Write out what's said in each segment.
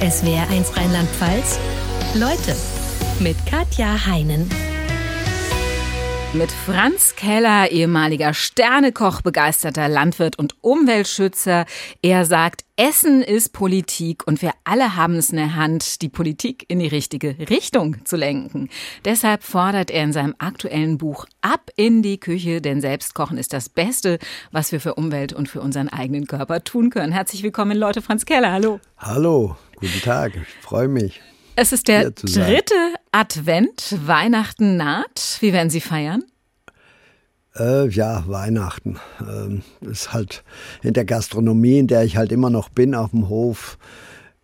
SWR1 Rheinland-Pfalz. Leute mit Katja Heinen. Mit Franz Keller, ehemaliger Sternekoch, begeisterter Landwirt und Umweltschützer. Er sagt, Essen ist Politik und wir alle haben es in der Hand, die Politik in die richtige Richtung zu lenken. Deshalb fordert er in seinem aktuellen Buch Ab in die Küche, denn Selbstkochen ist das Beste, was wir für Umwelt und für unseren eigenen Körper tun können. Herzlich willkommen, Leute. Franz Keller, hallo. Hallo, guten Tag, ich freue mich. Es ist der dritte Advent, Weihnachten naht. Wie werden Sie feiern? Äh, ja, Weihnachten. Ähm, ist halt in der Gastronomie, in der ich halt immer noch bin, auf dem Hof,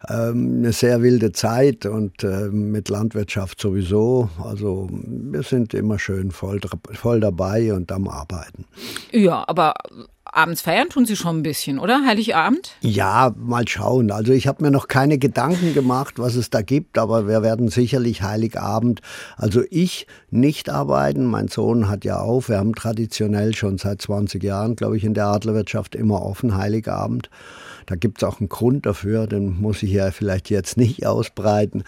ähm, eine sehr wilde Zeit und äh, mit Landwirtschaft sowieso. Also wir sind immer schön voll, voll dabei und am Arbeiten. Ja, aber abends feiern tun Sie schon ein bisschen, oder? Heiligabend? Ja, mal schauen. Also ich habe mir noch keine Gedanken gemacht, was es da gibt, aber wir werden sicherlich Heiligabend, also ich nicht arbeiten. Mein Sohn hat ja auf. Wir haben traditionell schon seit 20 Jahren, glaube ich, in der Adlerwirtschaft immer offen Heiligabend. Da gibt es auch einen Grund dafür, den muss ich ja vielleicht jetzt nicht ausbreiten.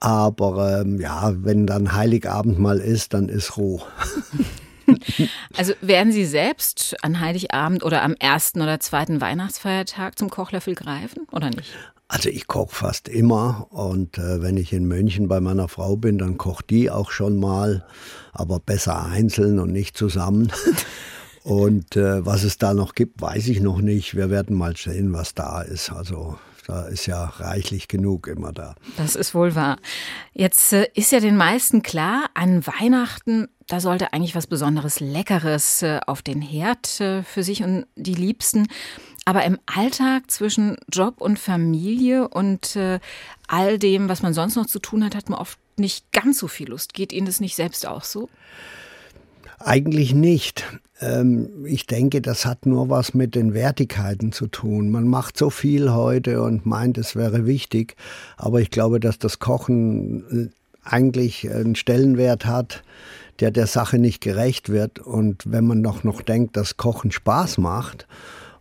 Aber ähm, ja, wenn dann Heiligabend mal ist, dann ist Ruhe. Also werden Sie selbst an Heiligabend oder am ersten oder zweiten Weihnachtsfeiertag zum Kochlöffel greifen oder nicht? Also ich koche fast immer und äh, wenn ich in München bei meiner Frau bin, dann kocht die auch schon mal, aber besser einzeln und nicht zusammen. und äh, was es da noch gibt, weiß ich noch nicht. Wir werden mal sehen, was da ist. Also da ist ja reichlich genug immer da. Das ist wohl wahr. Jetzt äh, ist ja den meisten klar, an Weihnachten, da sollte eigentlich was Besonderes Leckeres äh, auf den Herd äh, für sich und die Liebsten. Aber im Alltag zwischen Job und Familie und all dem, was man sonst noch zu tun hat, hat man oft nicht ganz so viel Lust. Geht Ihnen das nicht selbst auch so? Eigentlich nicht. Ähm, ich denke, das hat nur was mit den Wertigkeiten zu tun. Man macht so viel heute und meint, es wäre wichtig, aber ich glaube, dass das Kochen äh, eigentlich einen Stellenwert hat, der der Sache nicht gerecht wird. Und wenn man noch, noch denkt, dass Kochen Spaß macht,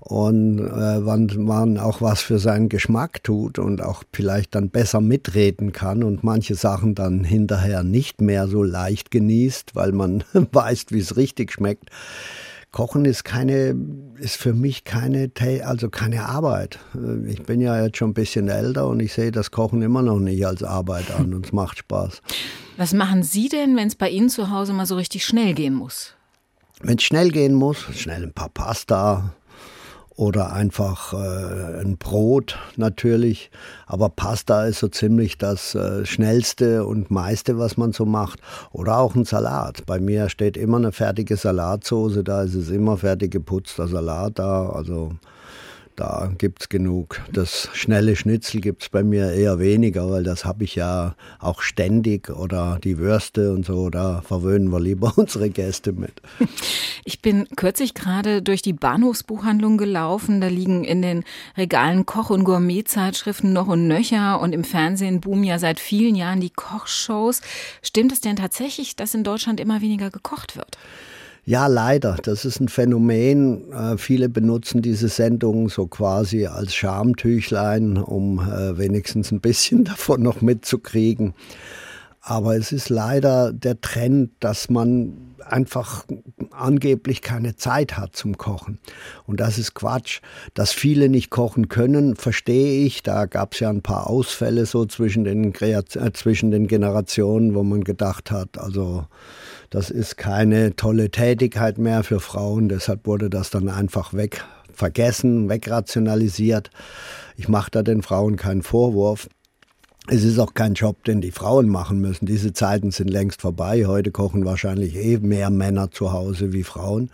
und äh, man auch was für seinen Geschmack tut und auch vielleicht dann besser mitreden kann und manche Sachen dann hinterher nicht mehr so leicht genießt, weil man weiß, wie es richtig schmeckt. Kochen ist keine, ist für mich keine, also keine Arbeit. Äh, ich bin ja jetzt schon ein bisschen älter und ich sehe das Kochen immer noch nicht als Arbeit an und es macht Spaß. Was machen Sie denn, wenn es bei Ihnen zu Hause mal so richtig schnell gehen muss? Wenn es schnell gehen muss, schnell ein paar Pasta, oder einfach äh, ein Brot natürlich. Aber Pasta ist so ziemlich das äh, schnellste und meiste, was man so macht. Oder auch ein Salat. Bei mir steht immer eine fertige Salatsoße da, ist es immer fertig geputzter Salat da. Also da gibt es genug. Das schnelle Schnitzel gibt es bei mir eher weniger, weil das habe ich ja auch ständig oder die Würste und so, da verwöhnen wir lieber unsere Gäste mit. Ich bin kürzlich gerade durch die Bahnhofsbuchhandlung gelaufen. Da liegen in den Regalen Koch- und Gourmetzeitschriften noch und nöcher und im Fernsehen boomen ja seit vielen Jahren die Kochshows. Stimmt es denn tatsächlich, dass in Deutschland immer weniger gekocht wird? Ja, leider. Das ist ein Phänomen. Äh, viele benutzen diese Sendung so quasi als Schamtüchlein, um äh, wenigstens ein bisschen davon noch mitzukriegen. Aber es ist leider der Trend, dass man einfach angeblich keine Zeit hat zum Kochen. Und das ist Quatsch. Dass viele nicht kochen können, verstehe ich. Da gab es ja ein paar Ausfälle so zwischen den, äh, zwischen den Generationen, wo man gedacht hat, also das ist keine tolle Tätigkeit mehr für Frauen. Deshalb wurde das dann einfach weg vergessen, wegrationalisiert. Ich mache da den Frauen keinen Vorwurf. Es ist auch kein Job, den die Frauen machen müssen. Diese Zeiten sind längst vorbei. Heute kochen wahrscheinlich eh mehr Männer zu Hause wie Frauen.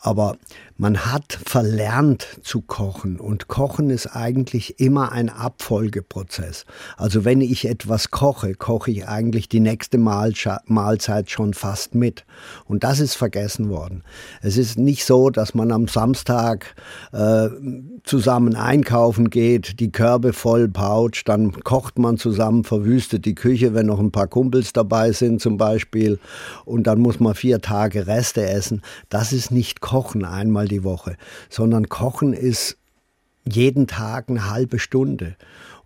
Aber man hat verlernt zu kochen und Kochen ist eigentlich immer ein Abfolgeprozess. Also wenn ich etwas koche, koche ich eigentlich die nächste Mahlzeit schon fast mit. Und das ist vergessen worden. Es ist nicht so, dass man am Samstag äh, zusammen einkaufen geht, die Körbe voll poucht, dann kocht man zusammen, verwüstet die Küche, wenn noch ein paar Kumpels dabei sind zum Beispiel, und dann muss man vier Tage Reste essen. Das ist nicht Kochen einmal die Woche, sondern Kochen ist jeden Tag eine halbe Stunde.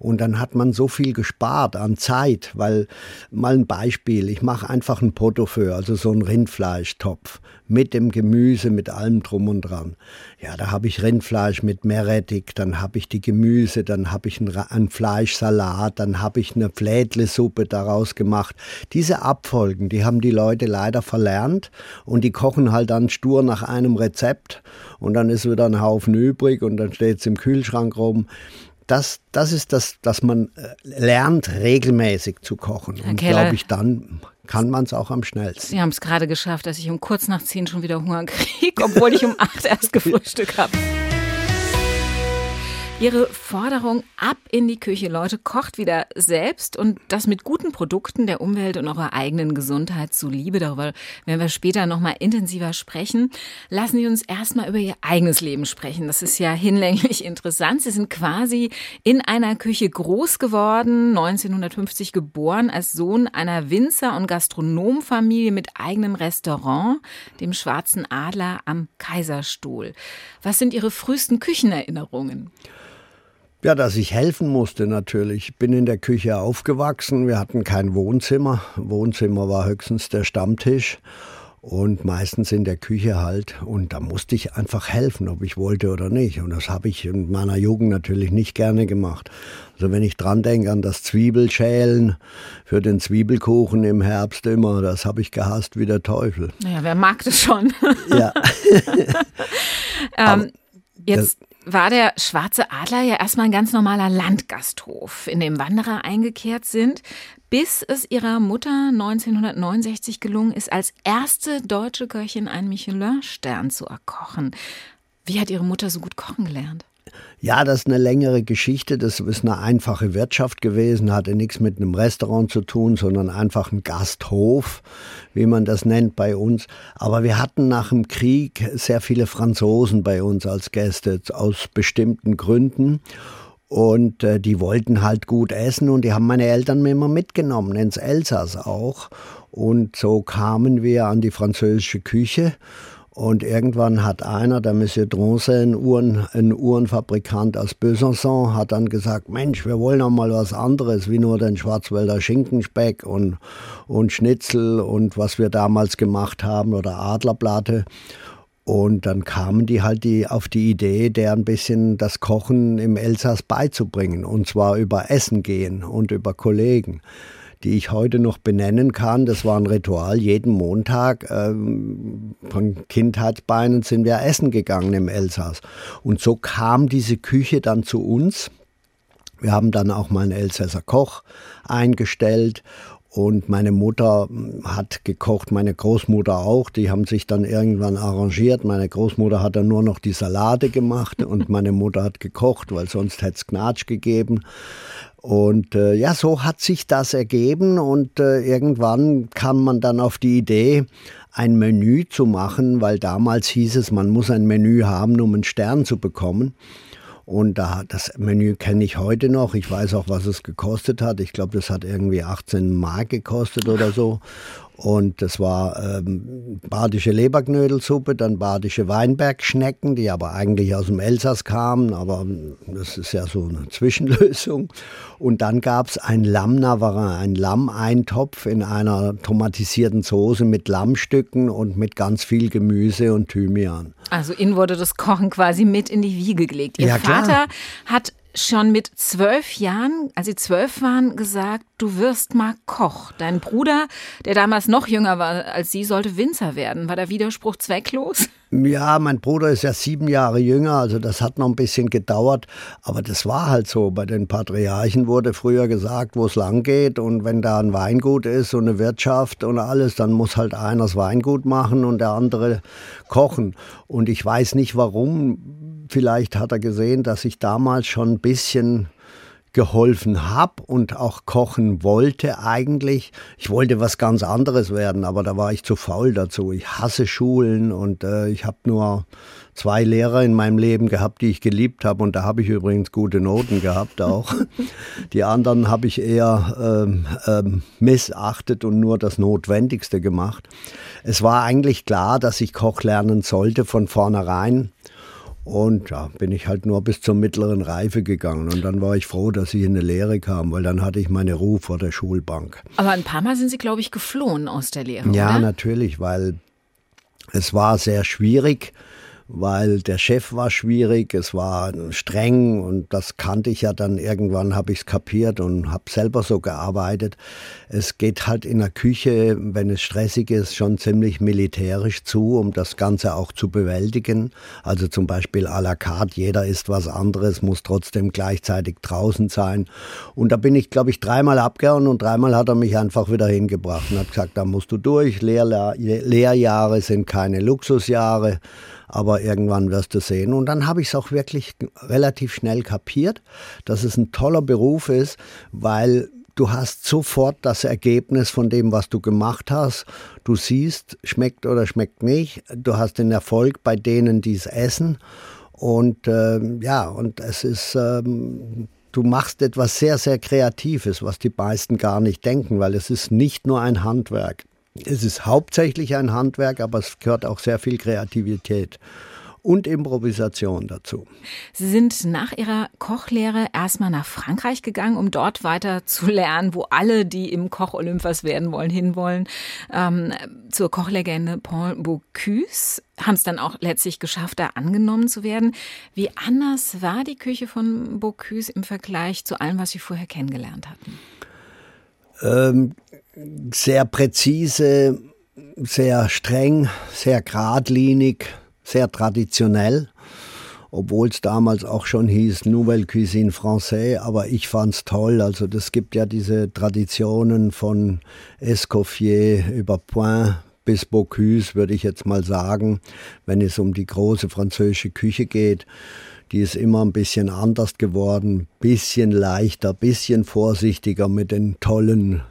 Und dann hat man so viel gespart an Zeit, weil mal ein Beispiel, ich mache einfach ein Portofeu, also so einen Rindfleischtopf mit dem Gemüse, mit allem drum und dran. Ja, da habe ich Rindfleisch mit Meerrettich, dann habe ich die Gemüse, dann habe ich einen, einen Fleischsalat, dann habe ich eine Flädlesuppe daraus gemacht. Diese Abfolgen, die haben die Leute leider verlernt und die kochen halt dann stur nach einem Rezept und dann ist wieder ein Haufen übrig und dann steht es im Kühlschrank rum das, das ist das, dass man äh, lernt, regelmäßig zu kochen. Herr und glaube ich, dann kann man es auch am schnellsten. Sie haben es gerade geschafft, dass ich um kurz nach zehn schon wieder Hunger kriege, obwohl ich um acht erst gefrühstückt habe. Ihre Forderung ab in die Küche, Leute, kocht wieder selbst und das mit guten Produkten der Umwelt und eurer eigenen Gesundheit zuliebe. Darüber werden wir später nochmal intensiver sprechen. Lassen Sie uns erstmal über Ihr eigenes Leben sprechen. Das ist ja hinlänglich interessant. Sie sind quasi in einer Küche groß geworden, 1950 geboren, als Sohn einer Winzer- und Gastronomfamilie mit eigenem Restaurant, dem Schwarzen Adler am Kaiserstuhl. Was sind Ihre frühesten Küchenerinnerungen? Ja, dass ich helfen musste natürlich. Ich bin in der Küche aufgewachsen. Wir hatten kein Wohnzimmer. Wohnzimmer war höchstens der Stammtisch und meistens in der Küche halt. Und da musste ich einfach helfen, ob ich wollte oder nicht. Und das habe ich in meiner Jugend natürlich nicht gerne gemacht. Also wenn ich dran denke an das Zwiebelschälen für den Zwiebelkuchen im Herbst immer, das habe ich gehasst wie der Teufel. Naja, wer mag das schon? ja. ähm, jetzt war der Schwarze Adler ja erstmal ein ganz normaler Landgasthof, in dem Wanderer eingekehrt sind, bis es ihrer Mutter 1969 gelungen ist, als erste deutsche Köchin einen Michelin-Stern zu erkochen. Wie hat ihre Mutter so gut kochen gelernt? Ja, das ist eine längere Geschichte. Das ist eine einfache Wirtschaft gewesen, hatte nichts mit einem Restaurant zu tun, sondern einfach ein Gasthof, wie man das nennt bei uns. Aber wir hatten nach dem Krieg sehr viele Franzosen bei uns als Gäste aus bestimmten Gründen. Und äh, die wollten halt gut essen und die haben meine Eltern mir immer mitgenommen, ins Elsass auch. Und so kamen wir an die französische Küche. Und irgendwann hat einer, der Monsieur Dronce, ein, Uhren, ein Uhrenfabrikant aus Besançon, hat dann gesagt, Mensch, wir wollen auch mal was anderes, wie nur den Schwarzwälder Schinkenspeck und, und Schnitzel und was wir damals gemacht haben oder Adlerplatte. Und dann kamen die halt die, auf die Idee, der ein bisschen das Kochen im Elsass beizubringen. Und zwar über Essen gehen und über Kollegen die ich heute noch benennen kann. Das war ein Ritual. Jeden Montag ähm, von Kindheitsbeinen sind wir essen gegangen im Elsass. Und so kam diese Küche dann zu uns. Wir haben dann auch mal einen Elsässer Koch eingestellt und meine Mutter hat gekocht, meine Großmutter auch. Die haben sich dann irgendwann arrangiert. Meine Großmutter hat dann nur noch die Salate gemacht und meine Mutter hat gekocht, weil sonst hätte es Gnatsch gegeben. Und äh, ja, so hat sich das ergeben und äh, irgendwann kam man dann auf die Idee, ein Menü zu machen, weil damals hieß es, man muss ein Menü haben, um einen Stern zu bekommen. Und da, das Menü kenne ich heute noch. Ich weiß auch, was es gekostet hat. Ich glaube, das hat irgendwie 18 Mark gekostet oder so. Und das war ähm, badische Leberknödelsuppe, dann badische Weinbergschnecken, die aber eigentlich aus dem Elsass kamen, aber das ist ja so eine Zwischenlösung. Und dann gab es ein Lamm Navarin, ein Lammeintopf in einer tomatisierten Soße mit Lammstücken und mit ganz viel Gemüse und Thymian. Also Ihnen wurde das Kochen quasi mit in die Wiege gelegt. Ihr ja, Vater hat schon mit zwölf Jahren, als Sie zwölf waren, gesagt, du wirst mal Koch. Dein Bruder, der damals noch jünger war als Sie, sollte Winzer werden. War der Widerspruch zwecklos? Ja, mein Bruder ist ja sieben Jahre jünger, also das hat noch ein bisschen gedauert. Aber das war halt so. Bei den Patriarchen wurde früher gesagt, wo es lang geht. Und wenn da ein Weingut ist und eine Wirtschaft und alles, dann muss halt einer das Weingut machen und der andere kochen. Und ich weiß nicht warum. Vielleicht hat er gesehen, dass ich damals schon ein bisschen geholfen habe und auch kochen wollte eigentlich. Ich wollte was ganz anderes werden, aber da war ich zu faul dazu. Ich hasse Schulen und äh, ich habe nur zwei Lehrer in meinem Leben gehabt, die ich geliebt habe und da habe ich übrigens gute Noten gehabt auch. die anderen habe ich eher ähm, ähm, missachtet und nur das Notwendigste gemacht. Es war eigentlich klar, dass ich Koch lernen sollte von vornherein. Und da ja, bin ich halt nur bis zur mittleren Reife gegangen. Und dann war ich froh, dass ich in eine Lehre kam, weil dann hatte ich meine Ruhe vor der Schulbank. Aber ein paar Mal sind Sie, glaube ich, geflohen aus der Lehre. Ja, oder? natürlich, weil es war sehr schwierig weil der Chef war schwierig, es war streng und das kannte ich ja dann irgendwann, habe ich es kapiert und habe selber so gearbeitet. Es geht halt in der Küche, wenn es stressig ist, schon ziemlich militärisch zu, um das Ganze auch zu bewältigen. Also zum Beispiel à la carte, jeder isst was anderes, muss trotzdem gleichzeitig draußen sein. Und da bin ich, glaube ich, dreimal abgehauen und dreimal hat er mich einfach wieder hingebracht und hat gesagt, da musst du durch, Lehr Lehrjahre sind keine Luxusjahre aber irgendwann wirst du sehen. Und dann habe ich es auch wirklich relativ schnell kapiert, dass es ein toller Beruf ist, weil du hast sofort das Ergebnis von dem, was du gemacht hast. Du siehst, schmeckt oder schmeckt nicht. Du hast den Erfolg bei denen, die es essen. Und äh, ja, und es ist, ähm, du machst etwas sehr, sehr Kreatives, was die meisten gar nicht denken, weil es ist nicht nur ein Handwerk. Es ist hauptsächlich ein Handwerk, aber es gehört auch sehr viel Kreativität und Improvisation dazu. Sie sind nach Ihrer Kochlehre erstmal nach Frankreich gegangen, um dort weiter zu lernen, wo alle, die im Koch Olympus werden wollen, hinwollen. Ähm, zur Kochlegende Paul Bocuse haben es dann auch letztlich geschafft, da angenommen zu werden. Wie anders war die Küche von Bocuse im Vergleich zu allem, was Sie vorher kennengelernt hatten? Ähm, sehr präzise, sehr streng, sehr geradlinig, sehr traditionell, obwohl es damals auch schon hieß Nouvelle Cuisine Française, aber ich fand es toll. Also das gibt ja diese Traditionen von Escoffier über Point bis Bocuse, würde ich jetzt mal sagen, wenn es um die große französische Küche geht. Die ist immer ein bisschen anders geworden, bisschen leichter, bisschen vorsichtiger mit den tollen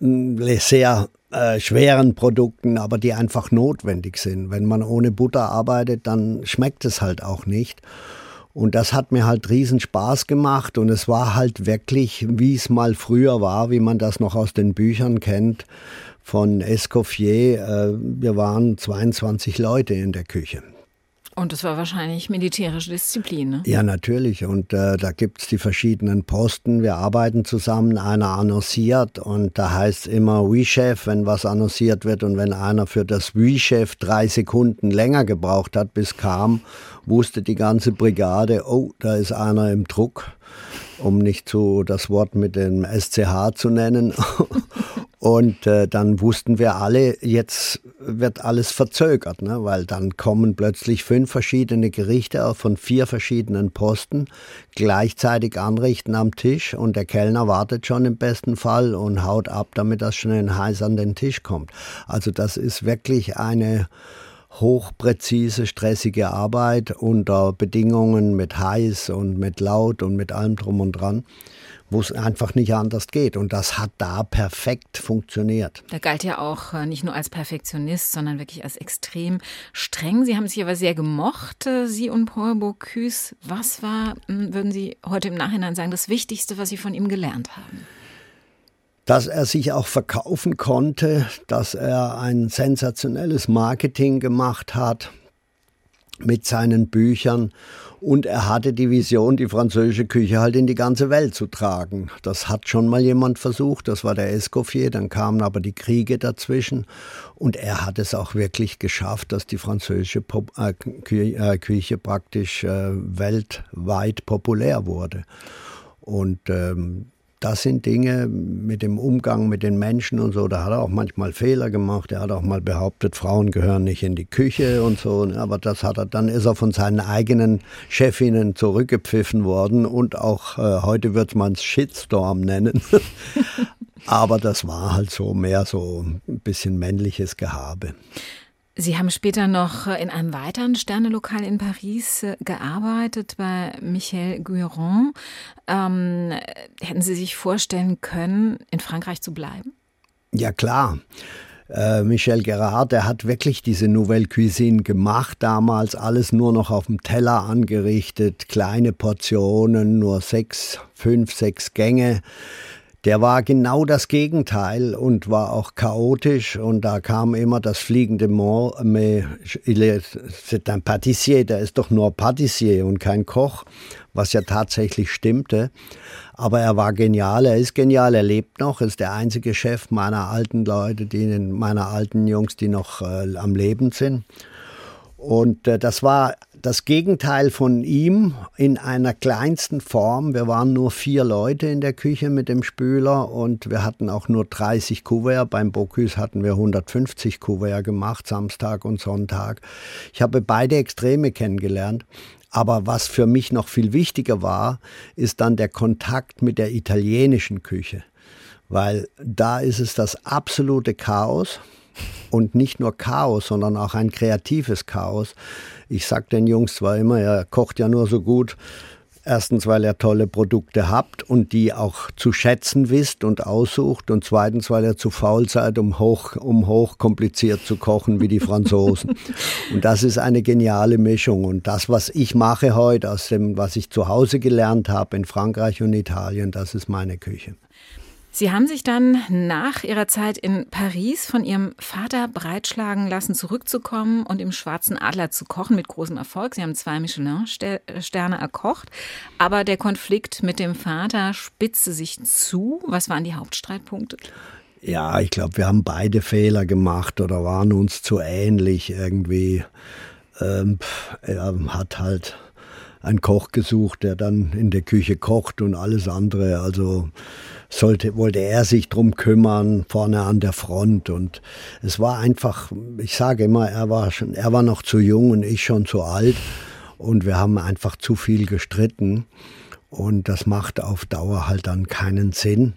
sehr äh, schweren Produkten, aber die einfach notwendig sind. Wenn man ohne Butter arbeitet, dann schmeckt es halt auch nicht. Und das hat mir halt riesen Spaß gemacht und es war halt wirklich, wie es mal früher war, wie man das noch aus den Büchern kennt von Escoffier. Äh, wir waren 22 Leute in der Küche. Und das war wahrscheinlich militärische Disziplin, ne? Ja, natürlich. Und äh, da gibt es die verschiedenen Posten. Wir arbeiten zusammen, einer annonciert und da heißt immer Oui-Chef, wenn was annonciert wird. Und wenn einer für das Oui-Chef drei Sekunden länger gebraucht hat, bis kam, wusste die ganze Brigade, oh, da ist einer im Druck um nicht so das Wort mit dem SCH zu nennen. Und äh, dann wussten wir alle, jetzt wird alles verzögert, ne? weil dann kommen plötzlich fünf verschiedene Gerichte von vier verschiedenen Posten gleichzeitig anrichten am Tisch und der Kellner wartet schon im besten Fall und haut ab, damit das schnell heiß an den Tisch kommt. Also das ist wirklich eine hochpräzise, stressige Arbeit unter Bedingungen mit heiß und mit laut und mit allem drum und dran wo es einfach nicht anders geht. Und das hat da perfekt funktioniert. Da galt ja auch äh, nicht nur als Perfektionist, sondern wirklich als extrem streng. Sie haben sich aber sehr gemocht, äh, Sie und Paul Bocuse. Was war, hm, würden Sie heute im Nachhinein sagen, das Wichtigste, was Sie von ihm gelernt haben? Dass er sich auch verkaufen konnte, dass er ein sensationelles Marketing gemacht hat mit seinen Büchern und er hatte die Vision, die französische Küche halt in die ganze Welt zu tragen. Das hat schon mal jemand versucht, das war der Escoffier, dann kamen aber die Kriege dazwischen und er hat es auch wirklich geschafft, dass die französische äh, äh, Küche praktisch äh, weltweit populär wurde. Und ähm, das sind Dinge mit dem Umgang mit den Menschen und so. Da hat er auch manchmal Fehler gemacht. Er hat auch mal behauptet, Frauen gehören nicht in die Küche und so. Aber das hat er, dann ist er von seinen eigenen Chefinnen zurückgepfiffen worden und auch äh, heute wird man es Shitstorm nennen. Aber das war halt so mehr so ein bisschen männliches Gehabe. Sie haben später noch in einem weiteren Sternelokal in Paris äh, gearbeitet, bei Michel Guéron. Ähm, hätten Sie sich vorstellen können, in Frankreich zu bleiben? Ja, klar. Äh, Michel Gerard, der hat wirklich diese Nouvelle Cuisine gemacht, damals alles nur noch auf dem Teller angerichtet, kleine Portionen, nur sechs, fünf, sechs Gänge der war genau das Gegenteil und war auch chaotisch und da kam immer das fliegende Mot, mais c'est un pâtissier, der ist doch nur Patissier und kein Koch, was ja tatsächlich stimmte. Aber er war genial, er ist genial, er lebt noch, ist der einzige Chef meiner alten Leute, die, meiner alten Jungs, die noch äh, am Leben sind. Und äh, das war das Gegenteil von ihm in einer kleinsten Form. Wir waren nur vier Leute in der Küche mit dem Spüler und wir hatten auch nur 30 Kuvert. Beim Bocuse hatten wir 150 Kuvert gemacht, Samstag und Sonntag. Ich habe beide Extreme kennengelernt. Aber was für mich noch viel wichtiger war, ist dann der Kontakt mit der italienischen Küche. Weil da ist es das absolute Chaos und nicht nur Chaos, sondern auch ein kreatives Chaos. Ich sage den Jungs zwar immer, er kocht ja nur so gut, Erstens, weil er tolle Produkte habt und die auch zu schätzen wisst und aussucht. Und zweitens, weil er zu faul seid, um hoch, um hoch kompliziert zu kochen wie die Franzosen. und das ist eine geniale Mischung. Und das, was ich mache heute, aus dem, was ich zu Hause gelernt habe in Frankreich und Italien, das ist meine Küche. Sie haben sich dann nach Ihrer Zeit in Paris von Ihrem Vater breitschlagen lassen, zurückzukommen und im Schwarzen Adler zu kochen mit großem Erfolg. Sie haben zwei Michelin-Sterne erkocht, aber der Konflikt mit dem Vater spitzte sich zu. Was waren die Hauptstreitpunkte? Ja, ich glaube, wir haben beide Fehler gemacht oder waren uns zu ähnlich irgendwie. Ähm, er hat halt einen Koch gesucht, der dann in der Küche kocht und alles andere. Also sollte, wollte er sich drum kümmern, vorne an der Front. Und es war einfach, ich sage immer, er war schon, er war noch zu jung und ich schon zu alt. Und wir haben einfach zu viel gestritten. Und das macht auf Dauer halt dann keinen Sinn.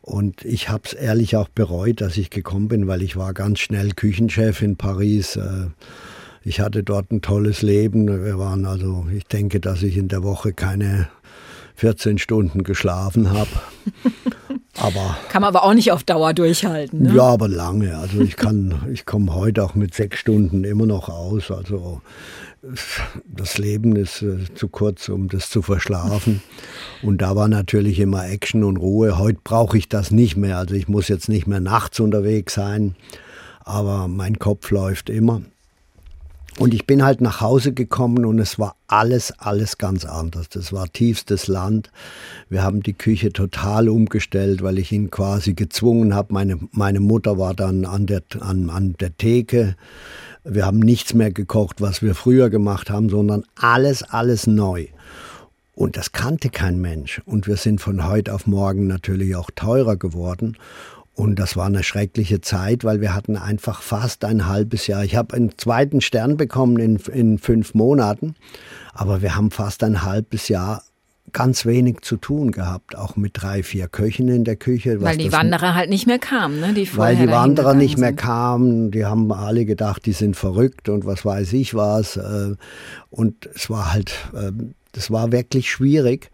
Und ich habe es ehrlich auch bereut, dass ich gekommen bin, weil ich war ganz schnell Küchenchef in Paris. Äh, ich hatte dort ein tolles Leben. Wir waren also, ich denke, dass ich in der Woche keine 14 Stunden geschlafen habe. Aber kann man aber auch nicht auf Dauer durchhalten. Ne? Ja, aber lange. Also ich kann, ich komme heute auch mit sechs Stunden immer noch aus. Also das Leben ist äh, zu kurz, um das zu verschlafen. Und da war natürlich immer Action und Ruhe. Heute brauche ich das nicht mehr. Also ich muss jetzt nicht mehr nachts unterwegs sein, aber mein Kopf läuft immer. Und ich bin halt nach Hause gekommen und es war alles, alles ganz anders. Das war tiefstes Land. Wir haben die Küche total umgestellt, weil ich ihn quasi gezwungen habe. Meine, meine Mutter war dann an der, an, an der Theke. Wir haben nichts mehr gekocht, was wir früher gemacht haben, sondern alles, alles neu. Und das kannte kein Mensch. Und wir sind von heute auf morgen natürlich auch teurer geworden. Und das war eine schreckliche Zeit, weil wir hatten einfach fast ein halbes Jahr. Ich habe einen zweiten Stern bekommen in, in fünf Monaten, aber wir haben fast ein halbes Jahr ganz wenig zu tun gehabt, auch mit drei, vier Köchen in der Küche. Weil die Wanderer halt nicht mehr kamen, ne? Die weil die Wanderer nicht mehr sind. kamen, die haben alle gedacht, die sind verrückt und was weiß ich was. Äh, und es war halt, ähm, das war wirklich schwierig.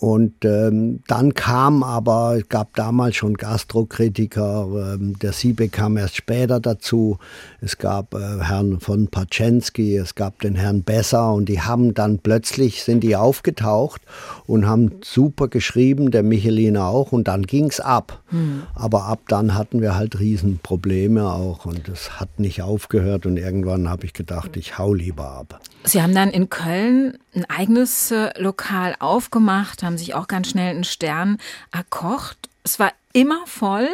Und ähm, dann kam aber, es gab damals schon Gastrokritiker, ähm, der Siebe kam erst später dazu. Es gab äh, Herrn von Paczensky, es gab den Herrn Besser und die haben dann plötzlich, sind die aufgetaucht und haben super geschrieben, der Michelin auch und dann ging's ab. Mhm. Aber ab dann hatten wir halt Riesenprobleme auch und es hat nicht aufgehört und irgendwann habe ich gedacht, ich hau lieber ab. Sie haben dann in Köln ein eigenes äh, Lokal aufgemacht, haben sich auch ganz schnell einen Stern erkocht. Es war immer voll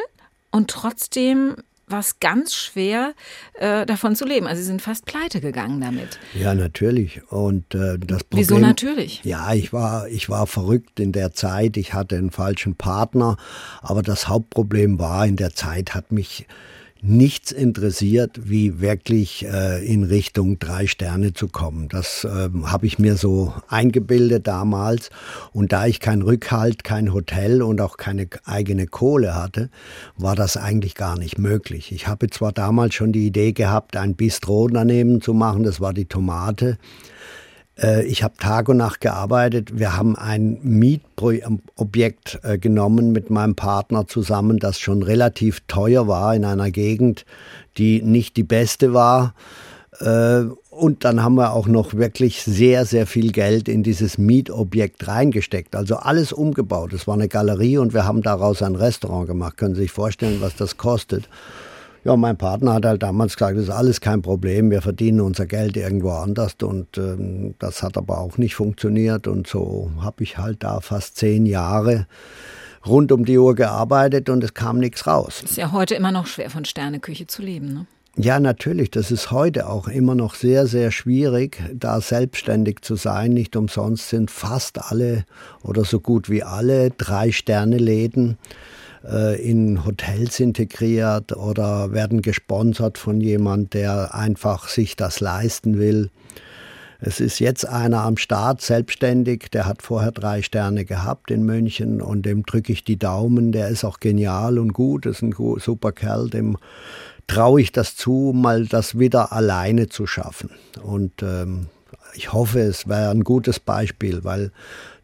und trotzdem war es ganz schwer, äh, davon zu leben. Also Sie sind fast pleite gegangen damit. Ja, natürlich. Und äh, das Problem. Wieso natürlich? Ja, ich war, ich war verrückt in der Zeit. Ich hatte einen falschen Partner. Aber das Hauptproblem war, in der Zeit hat mich nichts interessiert, wie wirklich äh, in Richtung drei Sterne zu kommen. Das äh, habe ich mir so eingebildet damals. Und da ich kein Rückhalt, kein Hotel und auch keine eigene Kohle hatte, war das eigentlich gar nicht möglich. Ich habe zwar damals schon die Idee gehabt, ein Bistro daneben zu machen, das war die Tomate. Äh, ich habe Tag und Nacht gearbeitet. Wir haben ein Mietobjekt äh, genommen mit meinem Partner zusammen, das schon relativ teuer war in einer Gegend, die nicht die beste war. Äh, und dann haben wir auch noch wirklich sehr, sehr viel Geld in dieses Mietobjekt reingesteckt. Also alles umgebaut. Es war eine Galerie und wir haben daraus ein Restaurant gemacht. Können Sie sich vorstellen, was das kostet? Ja, mein Partner hat halt damals gesagt, das ist alles kein Problem, wir verdienen unser Geld irgendwo anders und ähm, das hat aber auch nicht funktioniert und so habe ich halt da fast zehn Jahre rund um die Uhr gearbeitet und es kam nichts raus. Ist ja heute immer noch schwer von Sterneküche zu leben, ne? Ja, natürlich. Das ist heute auch immer noch sehr, sehr schwierig, da selbstständig zu sein. Nicht umsonst sind fast alle oder so gut wie alle Drei-Sterne-Läden in Hotels integriert oder werden gesponsert von jemand, der einfach sich das leisten will. Es ist jetzt einer am Start, selbstständig, der hat vorher drei Sterne gehabt in München und dem drücke ich die Daumen. Der ist auch genial und gut, ist ein super Kerl, dem traue ich das zu, mal das wieder alleine zu schaffen. Und ähm, ich hoffe, es wäre ein gutes Beispiel, weil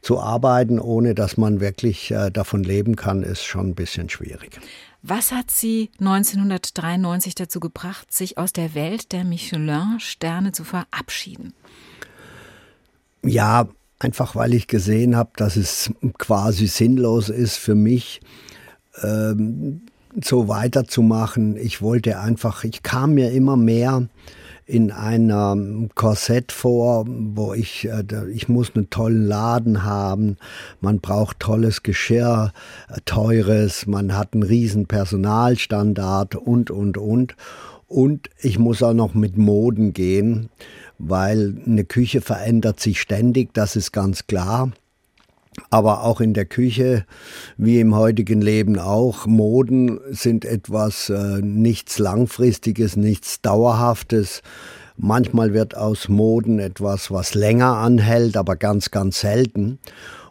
zu arbeiten, ohne dass man wirklich äh, davon leben kann, ist schon ein bisschen schwierig. Was hat Sie 1993 dazu gebracht, sich aus der Welt der Michelin-Sterne zu verabschieden? Ja, einfach weil ich gesehen habe, dass es quasi sinnlos ist für mich, ähm, so weiterzumachen. Ich wollte einfach, ich kam mir immer mehr in einem Korsett vor, wo ich, äh, ich muss einen tollen Laden haben, man braucht tolles Geschirr, äh, teures, man hat einen riesen Personalstandard und, und, und. Und ich muss auch noch mit Moden gehen, weil eine Küche verändert sich ständig, das ist ganz klar. Aber auch in der Küche, wie im heutigen Leben auch, Moden sind etwas äh, nichts Langfristiges, nichts Dauerhaftes. Manchmal wird aus Moden etwas, was länger anhält, aber ganz, ganz selten.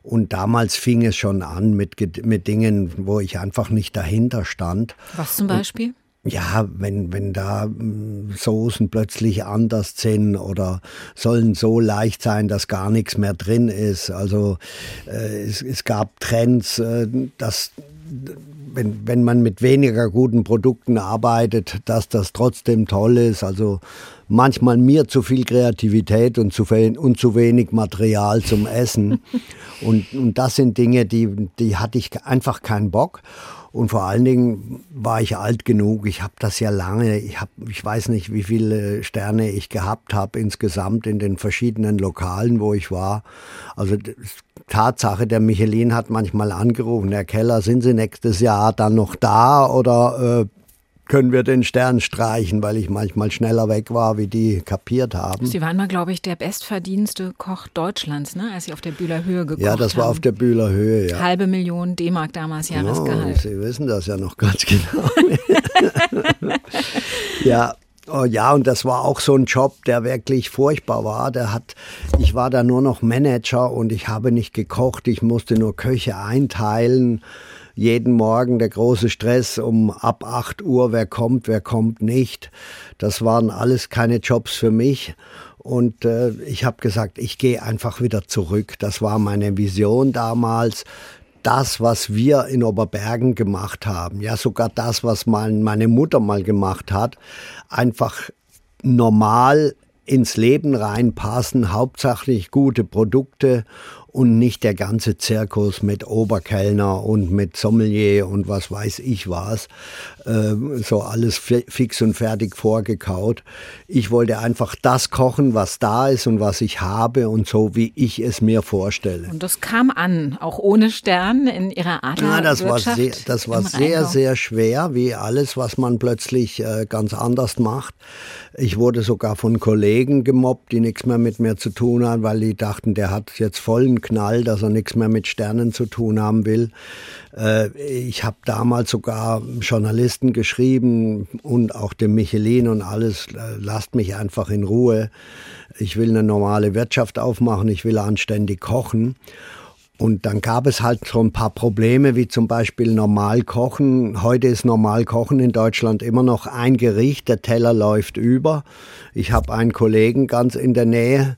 Und damals fing es schon an mit, mit Dingen, wo ich einfach nicht dahinter stand. Was zum Beispiel? Und ja, wenn, wenn da hm, Soßen plötzlich anders sind oder sollen so leicht sein, dass gar nichts mehr drin ist. Also äh, es, es gab Trends, äh, dass wenn, wenn man mit weniger guten Produkten arbeitet, dass das trotzdem toll ist. Also manchmal mir zu viel Kreativität und zu, viel, und zu wenig Material zum Essen. und, und das sind Dinge, die, die hatte ich einfach keinen Bock. Und vor allen Dingen war ich alt genug. Ich habe das ja lange, ich, hab, ich weiß nicht, wie viele Sterne ich gehabt habe insgesamt in den verschiedenen Lokalen, wo ich war. Also Tatsache, der Michelin hat manchmal angerufen, Herr Keller, sind Sie nächstes Jahr dann noch da oder äh, können wir den Stern streichen, weil ich manchmal schneller weg war, wie die kapiert haben. Sie waren mal, glaube ich, der bestverdienste Koch Deutschlands, ne? als Sie auf der Bühler Höhe gekocht haben. Ja, das war haben. auf der Bühler Höhe, ja. Halbe Million D-Mark damals Jahresgehalt. Oh, Sie wissen das ja noch ganz genau. ja, Oh ja, und das war auch so ein Job, der wirklich furchtbar war. Der hat, ich war da nur noch Manager und ich habe nicht gekocht. Ich musste nur Köche einteilen jeden Morgen der große Stress um ab 8 Uhr, wer kommt, wer kommt nicht. Das waren alles keine Jobs für mich. Und äh, ich habe gesagt, ich gehe einfach wieder zurück. Das war meine Vision damals. Das, was wir in Oberbergen gemacht haben, ja sogar das, was mein, meine Mutter mal gemacht hat, einfach normal ins Leben reinpassen, hauptsächlich gute Produkte und nicht der ganze Zirkus mit Oberkellner und mit Sommelier und was weiß ich was. Äh, so alles fix und fertig vorgekaut. Ich wollte einfach das kochen, was da ist und was ich habe und so, wie ich es mir vorstelle. Und das kam an, auch ohne Stern in Ihrer Art. Ja, das war sehr, das war sehr, sehr schwer, wie alles, was man plötzlich äh, ganz anders macht. Ich wurde sogar von Kollegen gemobbt, die nichts mehr mit mir zu tun haben, weil die dachten, der hat jetzt vollen Knall, dass er nichts mehr mit Sternen zu tun haben will. Äh, ich habe damals sogar Journalisten geschrieben und auch dem Michelin und alles, äh, lasst mich einfach in Ruhe. Ich will eine normale Wirtschaft aufmachen, ich will anständig kochen. Und dann gab es halt so ein paar Probleme, wie zum Beispiel normal kochen. Heute ist normal kochen in Deutschland immer noch ein Gericht, der Teller läuft über. Ich habe einen Kollegen ganz in der Nähe,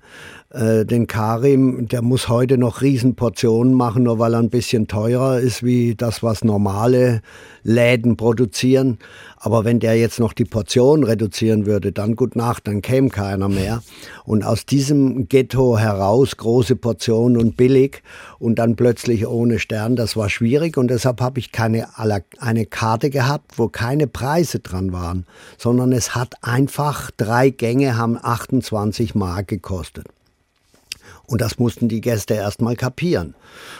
Äh, den Karim, der muss heute noch Riesenportionen machen, nur weil er ein bisschen teurer ist wie das, was normale Läden produzieren. Aber wenn der jetzt noch die Portion reduzieren würde, dann gut Nacht, dann käme keiner mehr. Und aus diesem Ghetto heraus große Portionen und billig und dann plötzlich ohne Stern, das war schwierig und deshalb habe ich keine eine Karte gehabt, wo keine Preise dran waren, sondern es hat einfach drei Gänge haben 28 Mark gekostet. Und das mussten die Gäste erst mal kapieren.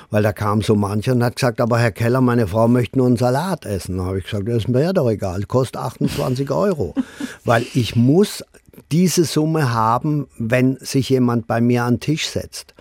Weil da kam so mancher und hat gesagt, aber Herr Keller, meine Frau möchte nur einen Salat essen. Da habe ich gesagt, das ist mir ja doch egal, kostet 28 Euro. Weil ich muss diese Summe haben, wenn sich jemand bei mir an den Tisch setzt.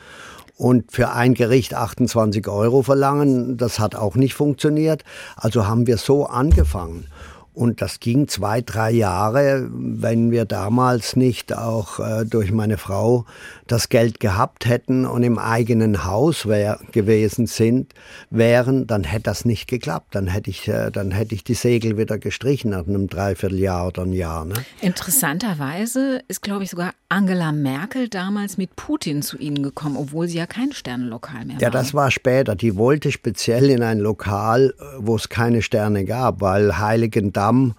Und für ein Gericht 28 Euro verlangen, das hat auch nicht funktioniert. Also haben wir so angefangen. Und das ging zwei, drei Jahre, wenn wir damals nicht auch äh, durch meine Frau das Geld gehabt hätten und im eigenen Haus wär, gewesen sind, wären, dann hätte das nicht geklappt. Dann hätte ich, äh, dann hätte ich die Segel wieder gestrichen nach einem Dreivierteljahr oder ein Jahr. Ne? Interessanterweise ist, glaube ich, sogar Angela Merkel damals mit Putin zu Ihnen gekommen, obwohl sie ja kein Sternenlokal mehr war. Ja, das war später. Die wollte speziell in ein Lokal, äh, wo es keine Sterne gab, weil Heiligen Damm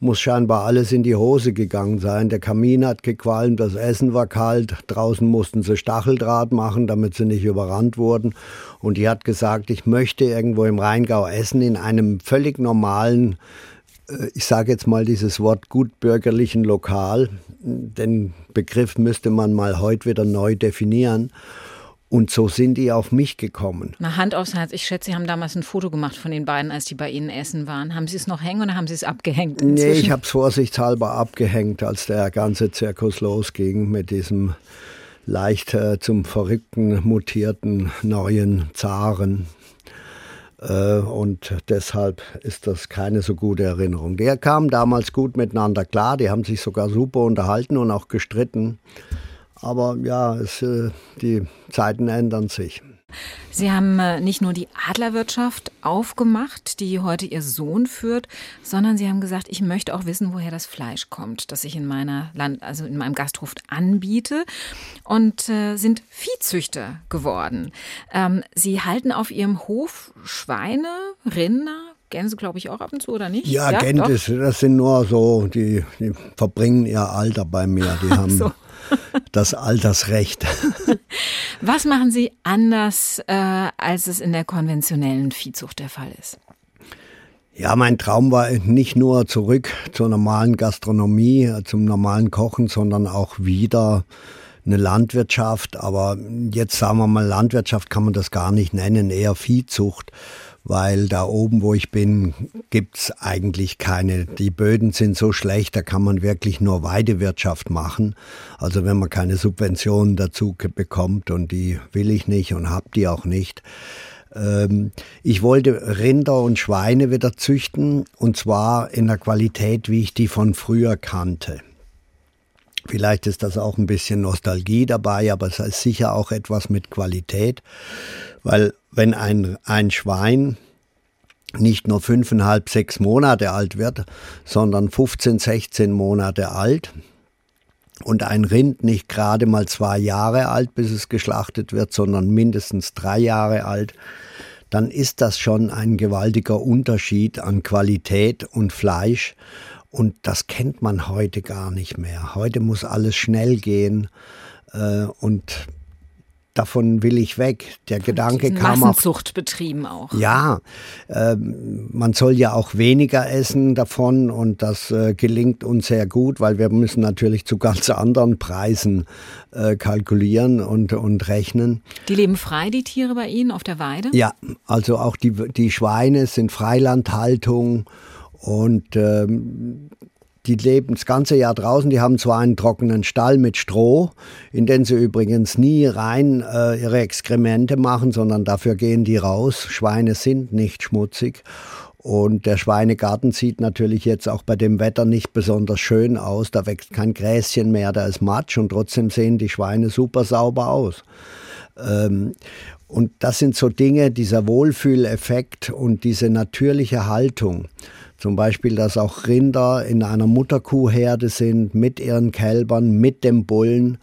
muss scheinbar alles in die Hose gegangen sein. Der Kamin hat gequalmt, das Essen war kalt, draußen mussten sie Stacheldraht machen, damit sie nicht überrannt wurden. Und die hat gesagt, ich möchte irgendwo im Rheingau essen in einem völlig normalen, äh, ich sage jetzt mal dieses Wort gutbürgerlichen Lokal. Den Begriff müsste man mal heute wieder neu definieren. Und so sind die auf mich gekommen. Mal Hand aufs Herz. Ich schätze, Sie haben damals ein Foto gemacht von den beiden, als die bei Ihnen essen waren. Haben Sie es noch hängen oder haben Sie es abgehängt? Inzwischen? Nee, ich habe es vorsichtshalber abgehängt, als der ganze Zirkus losging mit diesem leicht äh, zum verrückten, mutierten neuen Zaren. Äh, und deshalb ist das keine so gute Erinnerung. Der kam damals gut miteinander klar, die haben sich sogar super unterhalten und auch gestritten. Aber ja, es, äh, die Zeiten ändern sich. Sie haben äh, nicht nur die Adlerwirtschaft aufgemacht, die heute Ihr Sohn führt, sondern Sie haben gesagt, ich möchte auch wissen, woher das Fleisch kommt, das ich in meiner Land, also in meinem Gasthof anbiete und äh, sind Viehzüchter geworden. Ähm, Sie halten auf Ihrem Hof Schweine, Rinder, Gänse, glaube ich, auch ab und zu, oder nicht? Ja, ja Gänse, das sind nur so, die, die verbringen ihr Alter bei mir. Die haben so das Altersrecht. Was machen Sie anders, äh, als es in der konventionellen Viehzucht der Fall ist? Ja, mein Traum war nicht nur zurück zur normalen Gastronomie, zum normalen Kochen, sondern auch wieder eine Landwirtschaft. Aber jetzt sagen wir mal, Landwirtschaft kann man das gar nicht nennen, eher Viehzucht weil da oben, wo ich bin, gibt's eigentlich keine. Die Böden sind so schlecht, da kann man wirklich nur Weidewirtschaft machen. Also wenn man keine Subventionen dazu bekommt und die will ich nicht und hab die auch nicht. Ähm, ich wollte Rinder und Schweine wieder züchten und zwar in der Qualität, wie ich die von früher kannte. Vielleicht ist das auch ein bisschen Nostalgie dabei, aber es ist sicher auch etwas mit Qualität, weil wenn ein, ein Schwein nicht nur fünfeinhalb, sechs Monate alt wird, sondern 15, 16 Monate alt und ein Rind nicht gerade mal zwei Jahre alt, bis es geschlachtet wird, sondern mindestens drei Jahre alt, dann ist das schon ein gewaltiger Unterschied an Qualität und Fleisch. Und das kennt man heute gar nicht mehr. Heute muss alles schnell gehen. Äh, und davon will ich weg. Der Gedanke kam Massenzucht auch. betrieben auch. Ja, äh, man soll ja auch weniger essen davon und das äh, gelingt uns sehr gut, weil wir müssen natürlich zu ganz anderen Preisen äh, kalkulieren und, und rechnen. Die leben frei, die Tiere bei Ihnen auf der Weide? Ja, also auch die, die Schweine sind Freilandhaltung und ähm, die leben das ganze Jahr draußen. Die haben zwar einen trockenen Stall mit Stroh, in den sie übrigens nie rein äh, ihre Exkremente machen, sondern dafür gehen die raus. Schweine sind nicht schmutzig. Und der Schweinegarten sieht natürlich jetzt auch bei dem Wetter nicht besonders schön aus. Da wächst kein Gräschen mehr, da ist Matsch und trotzdem sehen die Schweine super sauber aus. Ähm, und das sind so Dinge, dieser Wohlfühleffekt und diese natürliche Haltung. Zum Beispiel, dass auch Rinder in einer Mutterkuhherde sind mit ihren Kälbern, mit dem Bullen.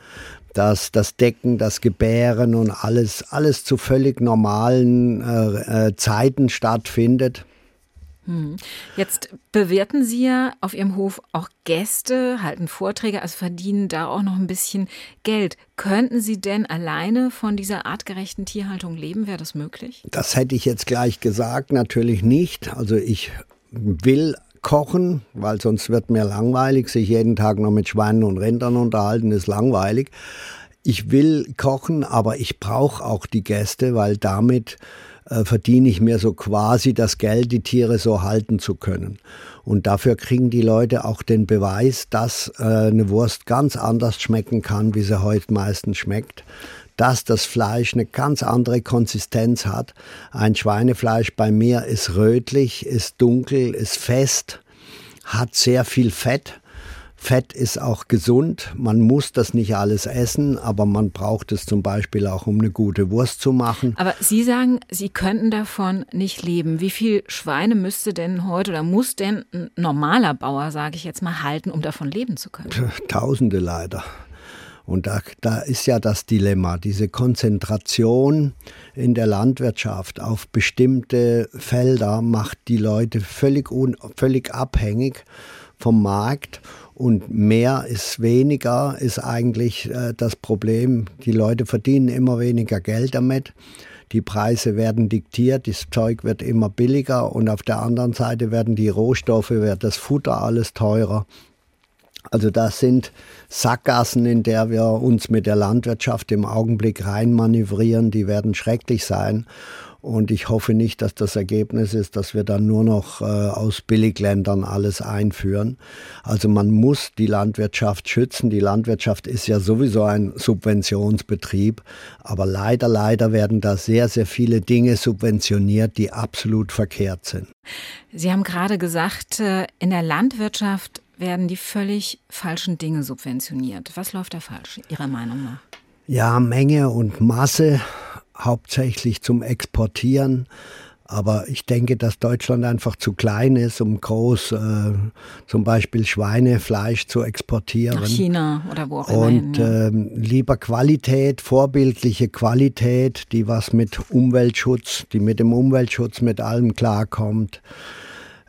dass das Decken, das Gebären und alles, alles zu völlig normalen äh, äh, Zeiten stattfindet. Hm. Jetzt bewerten Sie ja auf Ihrem Hof auch Gäste, halten Vorträge, also verdienen da auch noch ein bisschen Geld. Könnten Sie denn alleine von dieser artgerechten Tierhaltung leben? Wäre das möglich? Das hätte ich jetzt gleich gesagt, natürlich nicht. Also ich will kochen, weil sonst wird mir langweilig. Sich jeden Tag noch mit Schweinen und Rindern unterhalten, ist langweilig. Ich will kochen, aber ich brauche auch die Gäste, weil damit äh, verdiene ich mir so quasi das Geld, die Tiere so halten zu können. Und dafür kriegen die Leute auch den Beweis, dass äh, eine Wurst ganz anders schmecken kann, wie sie heute meistens schmeckt dass das Fleisch eine ganz andere Konsistenz hat. Ein Schweinefleisch bei mir ist rötlich, ist dunkel, ist fest, hat sehr viel Fett Fett ist auch gesund. Man muss das nicht alles essen, aber man braucht es zum Beispiel auch, um eine gute Wurst zu machen. Aber Sie sagen, Sie könnten davon nicht leben. Wie viel Schweine müsste denn heute oder muss denn ein normaler Bauer, sage ich jetzt mal, halten, um davon leben zu können? Tausende leider. Und da, da ist ja das Dilemma, diese Konzentration in der Landwirtschaft auf bestimmte Felder macht die Leute völlig, un, völlig abhängig vom Markt und mehr ist weniger ist eigentlich äh, das Problem. Die Leute verdienen immer weniger Geld damit. Die Preise werden diktiert, das Zeug wird immer billiger und auf der anderen Seite werden die Rohstoffe, wird das Futter alles teurer. Also das sind Sackgassen, in der wir uns mit der Landwirtschaft im Augenblick reinmanövrieren, die werden schrecklich sein. Und ich hoffe nicht, dass das Ergebnis ist, dass wir dann nur noch äh, aus Billigländern alles einführen. Also man muss die Landwirtschaft schützen. Die Landwirtschaft ist ja sowieso ein Subventionsbetrieb. Aber leider, leider werden da sehr, sehr viele Dinge subventioniert, die absolut verkehrt sind. Sie haben gerade gesagt, äh, in der Landwirtschaft werden die völlig falschen Dinge subventioniert. Was läuft da falsch, Ihrer Meinung nach? Ja, Menge und Masse hauptsächlich zum Exportieren. Aber ich denke, dass Deutschland einfach zu klein ist, um groß äh, zum Beispiel Schweinefleisch zu exportieren. Nach China oder wo auch immer. Und äh, lieber Qualität, vorbildliche Qualität, die was mit Umweltschutz, die mit dem Umweltschutz mit allem klarkommt.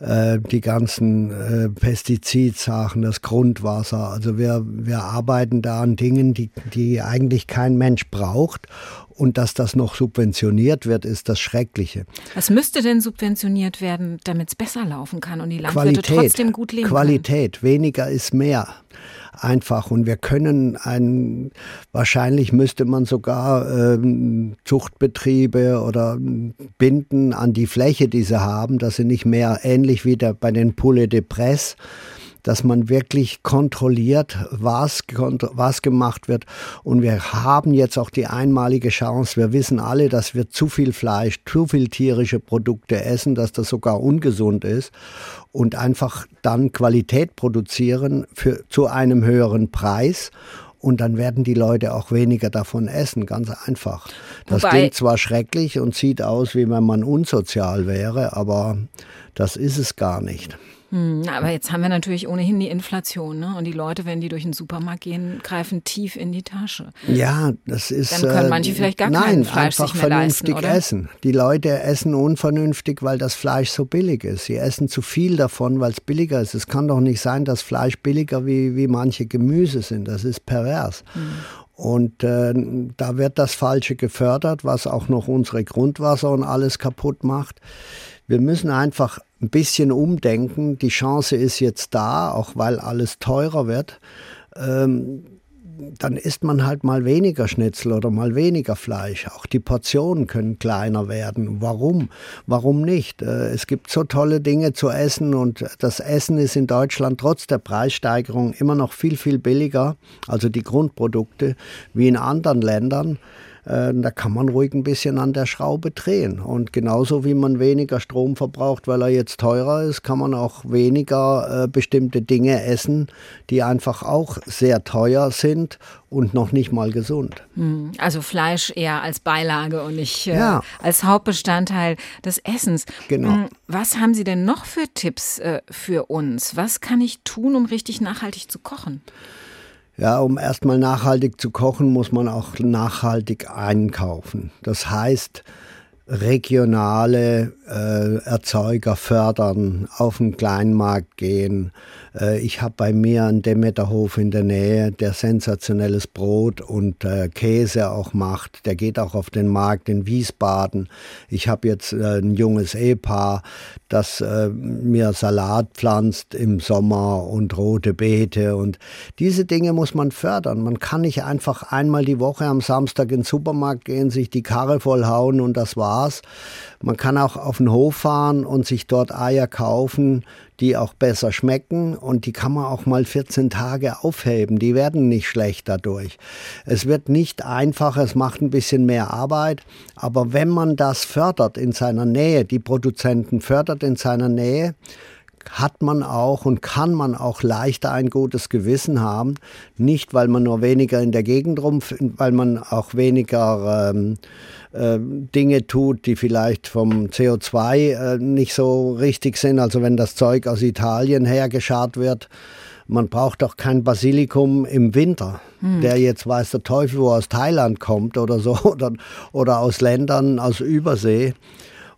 Äh, die ganzen äh, Pestizidsachen, das Grundwasser. Also wir, wir arbeiten da an Dingen, die, die eigentlich kein Mensch braucht. Und dass das noch subventioniert wird, ist das Schreckliche. Was müsste denn subventioniert werden, damit es besser laufen kann und die Landwirte Qualität, trotzdem gut leben Qualität, können? weniger ist mehr einfach. Und wir können ein, wahrscheinlich müsste man sogar ähm, Zuchtbetriebe oder binden an die Fläche, die sie haben, dass sie nicht mehr ähnlich wie der, bei den Poulet de Presse dass man wirklich kontrolliert, was, was gemacht wird. Und wir haben jetzt auch die einmalige Chance. Wir wissen alle, dass wir zu viel Fleisch, zu viel tierische Produkte essen, dass das sogar ungesund ist. Und einfach dann Qualität produzieren für, zu einem höheren Preis. Und dann werden die Leute auch weniger davon essen, ganz einfach. Das Wobei, klingt zwar schrecklich und sieht aus, wie wenn man unsozial wäre, aber das ist es gar nicht. Hm, aber jetzt haben wir natürlich ohnehin die Inflation, ne? Und die Leute, wenn die durch den Supermarkt gehen, greifen tief in die Tasche. Ja, das ist. Dann können manche vielleicht gar nein, kein Fleisch einfach sich mehr vernünftig leisten, essen. Die Leute essen unvernünftig, weil das Fleisch so billig ist. Sie essen zu viel davon, weil es billiger ist. Es kann doch nicht sein, dass Fleisch billiger wie, wie manche Gemüse sind. Das ist pervers. Hm. Und äh, da wird das Falsche gefördert, was auch noch unsere Grundwasser und alles kaputt macht. Wir müssen einfach ein bisschen umdenken. Die Chance ist jetzt da, auch weil alles teurer wird. Ähm, dann isst man halt mal weniger Schnitzel oder mal weniger Fleisch. Auch die Portionen können kleiner werden. Warum? Warum nicht? Äh, es gibt so tolle Dinge zu essen und das Essen ist in Deutschland trotz der Preissteigerung immer noch viel, viel billiger, also die Grundprodukte, wie in anderen Ländern. Äh, da kann man ruhig ein bisschen an der Schraube drehen. Und genauso wie man weniger Strom verbraucht, weil er jetzt teurer ist, kann man auch weniger äh, bestimmte Dinge essen, die einfach auch sehr teuer sind und noch nicht mal gesund. Hm, also Fleisch eher als Beilage und nicht äh, ja. als Hauptbestandteil des Essens. Genau. Hm, was haben Sie denn noch für Tipps für uns? Was kann ich tun, um richtig nachhaltig zu kochen? Ja, um erstmal nachhaltig zu kochen, muss man auch nachhaltig einkaufen. Das heißt, regionale äh, Erzeuger fördern, auf den Kleinmarkt gehen. Äh, ich habe bei mir einen Demeterhof in der Nähe, der sensationelles Brot und äh, Käse auch macht. Der geht auch auf den Markt in Wiesbaden. Ich habe jetzt ein junges Ehepaar, das mir Salat pflanzt im Sommer und rote Beete. Und diese Dinge muss man fördern. Man kann nicht einfach einmal die Woche am Samstag in den Supermarkt gehen, sich die Karre vollhauen und das war's. Man kann auch auf den Hof fahren und sich dort Eier kaufen, die auch besser schmecken und die kann man auch mal 14 Tage aufheben. Die werden nicht schlecht dadurch. Es wird nicht einfacher, es macht ein bisschen mehr Arbeit, aber wenn man das fördert in seiner Nähe, die Produzenten fördert in seiner Nähe, hat man auch und kann man auch leichter ein gutes Gewissen haben. Nicht, weil man nur weniger in der Gegend rum, weil man auch weniger ähm, äh, Dinge tut, die vielleicht vom CO2 äh, nicht so richtig sind. Also wenn das Zeug aus Italien hergescharrt wird, man braucht doch kein Basilikum im Winter, hm. der jetzt weiß der Teufel, wo aus Thailand kommt oder so oder, oder aus Ländern aus Übersee.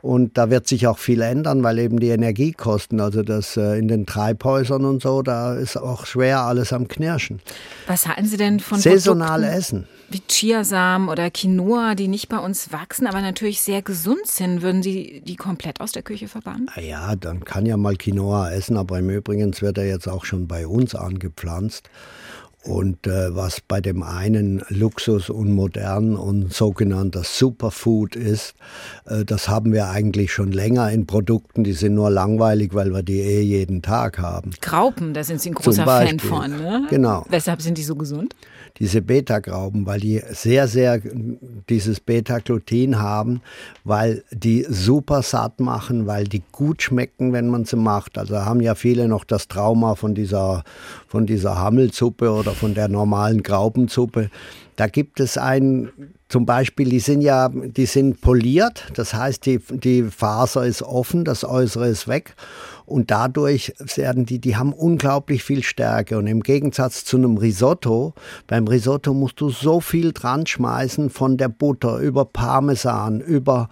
Und da wird sich auch viel ändern, weil eben die Energiekosten, also das äh, in den Treibhäusern und so, da ist auch schwer alles am Knirschen. Was halten Sie denn von Saisonal Essen? Wie Chiasamen oder Quinoa, die nicht bei uns wachsen, aber natürlich sehr gesund sind. Würden Sie die komplett aus der Küche verbannen? Na ja, dann kann ja mal Quinoa essen, aber im Übrigen wird er jetzt auch schon bei uns angepflanzt. Und äh, was bei dem einen Luxus und modern und sogenannter Superfood ist, äh, das haben wir eigentlich schon länger in Produkten, die sind nur langweilig, weil wir die eh jeden Tag haben. Graupen, da sind Sie ein großer Fan von, ne? Genau. Weshalb sind die so gesund? Diese Beta-Grauben, weil die sehr, sehr dieses Beta-Glutin haben, weil die super satt machen, weil die gut schmecken, wenn man sie macht. Also haben ja viele noch das Trauma von dieser, von dieser Hammelsuppe oder von der normalen Graubensuppe. Da gibt es ein, zum Beispiel, die sind ja, die sind poliert, das heißt, die, die Faser ist offen, das Äußere ist weg und dadurch werden die, die haben unglaublich viel Stärke. Und im Gegensatz zu einem Risotto, beim Risotto musst du so viel dran schmeißen von der Butter über Parmesan, über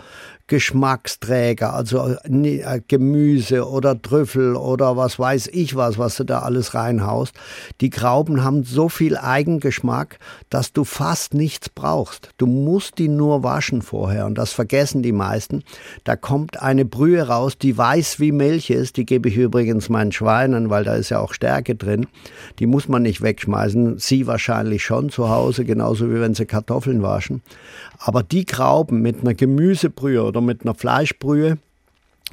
Geschmacksträger, also äh, Gemüse oder Trüffel oder was weiß ich was, was du da alles reinhaust. Die Grauben haben so viel Eigengeschmack, dass du fast nichts brauchst. Du musst die nur waschen vorher und das vergessen die meisten. Da kommt eine Brühe raus, die weiß wie Milch ist. Die gebe ich übrigens meinen Schweinen, weil da ist ja auch Stärke drin. Die muss man nicht wegschmeißen. Sie wahrscheinlich schon zu Hause, genauso wie wenn sie Kartoffeln waschen. Aber die Grauben mit einer Gemüsebrühe oder mit einer Fleischbrühe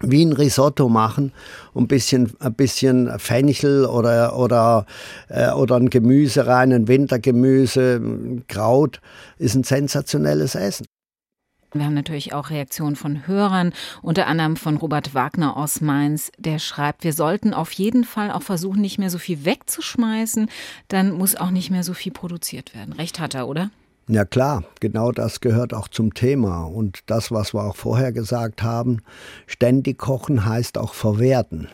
wie ein Risotto machen und ein bisschen, ein bisschen Fenchel oder, oder, äh, oder ein Gemüse rein, ein Wintergemüse, Kraut, ist ein sensationelles Essen. Wir haben natürlich auch Reaktionen von Hörern, unter anderem von Robert Wagner aus Mainz, der schreibt, wir sollten auf jeden Fall auch versuchen, nicht mehr so viel wegzuschmeißen, dann muss auch nicht mehr so viel produziert werden. Recht hat er, oder? Ja klar, genau das gehört auch zum Thema. Und das, was wir auch vorher gesagt haben, ständig kochen heißt auch verwerten.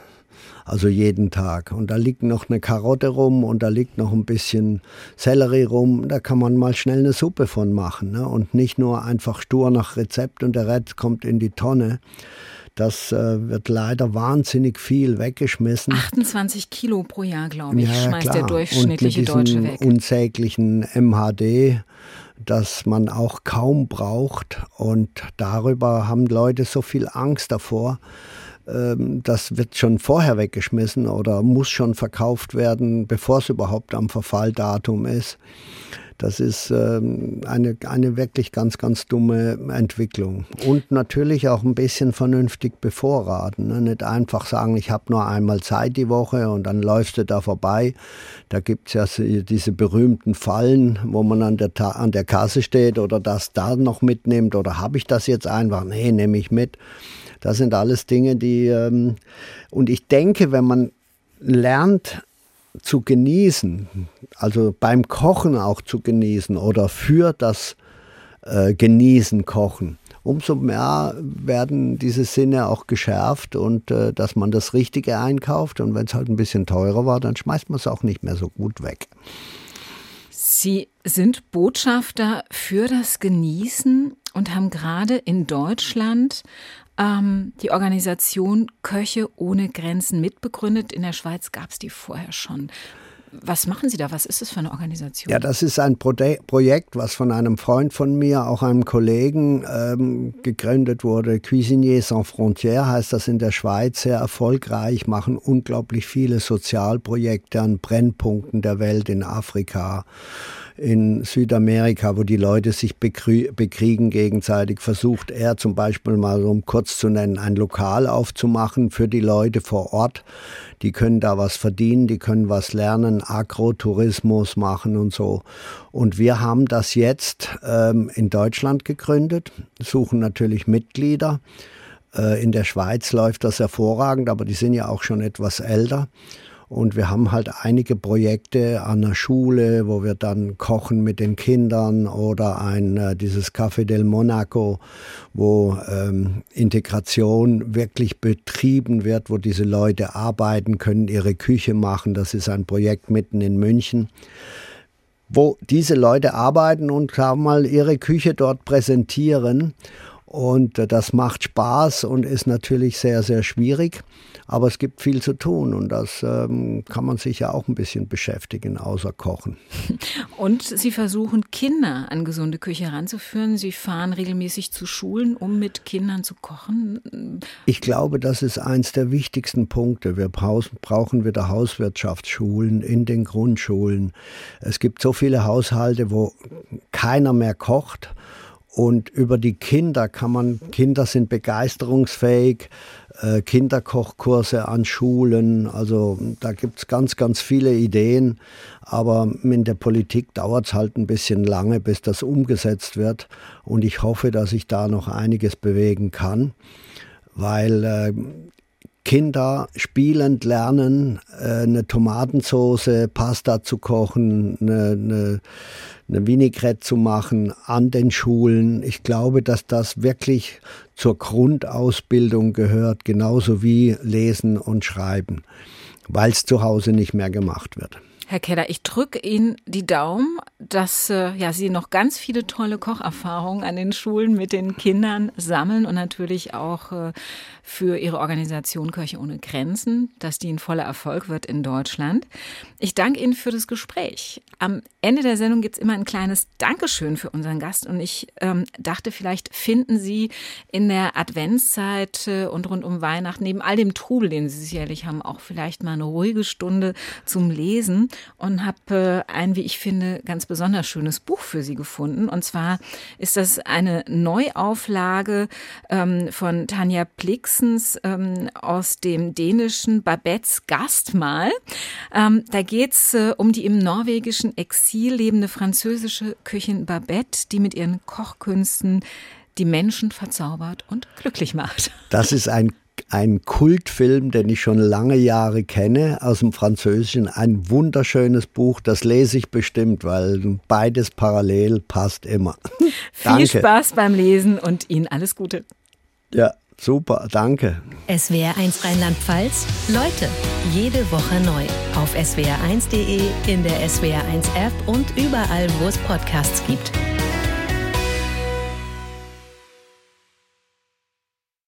Also jeden Tag. Und da liegt noch eine Karotte rum und da liegt noch ein bisschen Sellerie rum. Da kann man mal schnell eine Suppe von machen. Ne? Und nicht nur einfach stur nach Rezept und der Rest kommt in die Tonne. Das äh, wird leider wahnsinnig viel weggeschmissen. 28 Kilo pro Jahr, glaube ich, ja, schmeißt klar. der durchschnittliche und mit Deutsche weg. Unsäglichen MHD das man auch kaum braucht. Und darüber haben Leute so viel Angst davor. Ähm, das wird schon vorher weggeschmissen oder muss schon verkauft werden, bevor es überhaupt am Verfalldatum ist. Das ist ähm, eine, eine wirklich ganz, ganz dumme Entwicklung. Und natürlich auch ein bisschen vernünftig bevorraten. Ne? Nicht einfach sagen, ich habe nur einmal Zeit die Woche und dann läufst du da vorbei. Da gibt es ja diese berühmten Fallen, wo man an der, an der Kasse steht oder das da noch mitnimmt oder habe ich das jetzt einfach? Nee, nehme ich mit. Das sind alles Dinge, die, ähm, und ich denke, wenn man lernt, zu genießen, also beim Kochen auch zu genießen oder für das äh, Genießen kochen, umso mehr werden diese Sinne auch geschärft und äh, dass man das Richtige einkauft und wenn es halt ein bisschen teurer war, dann schmeißt man es auch nicht mehr so gut weg. Sie sind Botschafter für das Genießen und haben gerade in Deutschland ähm, die Organisation Köche ohne Grenzen mitbegründet. In der Schweiz gab es die vorher schon. Was machen Sie da? Was ist das für eine Organisation? Ja, das ist ein Pro Projekt, was von einem Freund von mir, auch einem Kollegen, ähm, gegründet wurde. Cuisinier Sans Frontières heißt das in der Schweiz, sehr erfolgreich, machen unglaublich viele Sozialprojekte an Brennpunkten der Welt in Afrika in Südamerika, wo die Leute sich bekriegen gegenseitig, versucht er zum Beispiel mal, um kurz zu nennen, ein Lokal aufzumachen für die Leute vor Ort. Die können da was verdienen, die können was lernen, Agrotourismus machen und so. Und wir haben das jetzt ähm, in Deutschland gegründet, suchen natürlich Mitglieder. Äh, in der Schweiz läuft das hervorragend, aber die sind ja auch schon etwas älter. Und wir haben halt einige Projekte an der Schule, wo wir dann kochen mit den Kindern oder ein, äh, dieses Café del Monaco, wo ähm, Integration wirklich betrieben wird, wo diese Leute arbeiten können, ihre Küche machen. Das ist ein Projekt mitten in München wo diese Leute arbeiten und mal ihre Küche dort präsentieren. Und äh, das macht Spaß und ist natürlich sehr, sehr schwierig. Aber es gibt viel zu tun und das ähm, kann man sich ja auch ein bisschen beschäftigen, außer Kochen. Und Sie versuchen, Kinder an gesunde Küche heranzuführen. Sie fahren regelmäßig zu Schulen, um mit Kindern zu kochen. Ich glaube, das ist eins der wichtigsten Punkte. Wir brauchen wieder Hauswirtschaftsschulen in den Grundschulen. Es gibt so viele Haushalte, wo keiner mehr kocht. Und über die Kinder kann man, Kinder sind begeisterungsfähig, äh, Kinderkochkurse an Schulen, also da gibt es ganz, ganz viele Ideen. Aber in der Politik dauert es halt ein bisschen lange, bis das umgesetzt wird. Und ich hoffe, dass ich da noch einiges bewegen kann, weil äh, Kinder spielend lernen, äh, eine Tomatensauce, Pasta zu kochen, eine, eine, eine Vinaigrette zu machen an den Schulen. Ich glaube, dass das wirklich zur Grundausbildung gehört, genauso wie Lesen und Schreiben, weil es zu Hause nicht mehr gemacht wird. Herr Keller, ich drücke Ihnen die Daumen, dass äh, ja, Sie noch ganz viele tolle Kocherfahrungen an den Schulen mit den Kindern sammeln und natürlich auch äh, für Ihre Organisation Kirche ohne Grenzen, dass die ein voller Erfolg wird in Deutschland. Ich danke Ihnen für das Gespräch. Am Ende der Sendung gibt es immer ein kleines Dankeschön für unseren Gast und ich ähm, dachte, vielleicht finden Sie in der Adventszeit äh, und rund um Weihnachten neben all dem Trubel, den Sie sicherlich haben, auch vielleicht mal eine ruhige Stunde zum Lesen und habe äh, ein, wie ich finde, ganz besonders schönes Buch für Sie gefunden. Und zwar ist das eine Neuauflage ähm, von Tanja Plixens ähm, aus dem dänischen Babettes Gastmahl. Ähm, da geht's äh, um die im norwegischen Exil lebende französische Köchin Babette, die mit ihren Kochkünsten die Menschen verzaubert und glücklich macht. Das ist ein ein Kultfilm, den ich schon lange Jahre kenne, aus dem Französischen. Ein wunderschönes Buch, das lese ich bestimmt, weil beides parallel passt immer. Viel Spaß beim Lesen und Ihnen alles Gute. Ja, super, danke. SWR1 Rheinland-Pfalz, Leute, jede Woche neu. Auf swr1.de, in der SWR1-App und überall, wo es Podcasts gibt.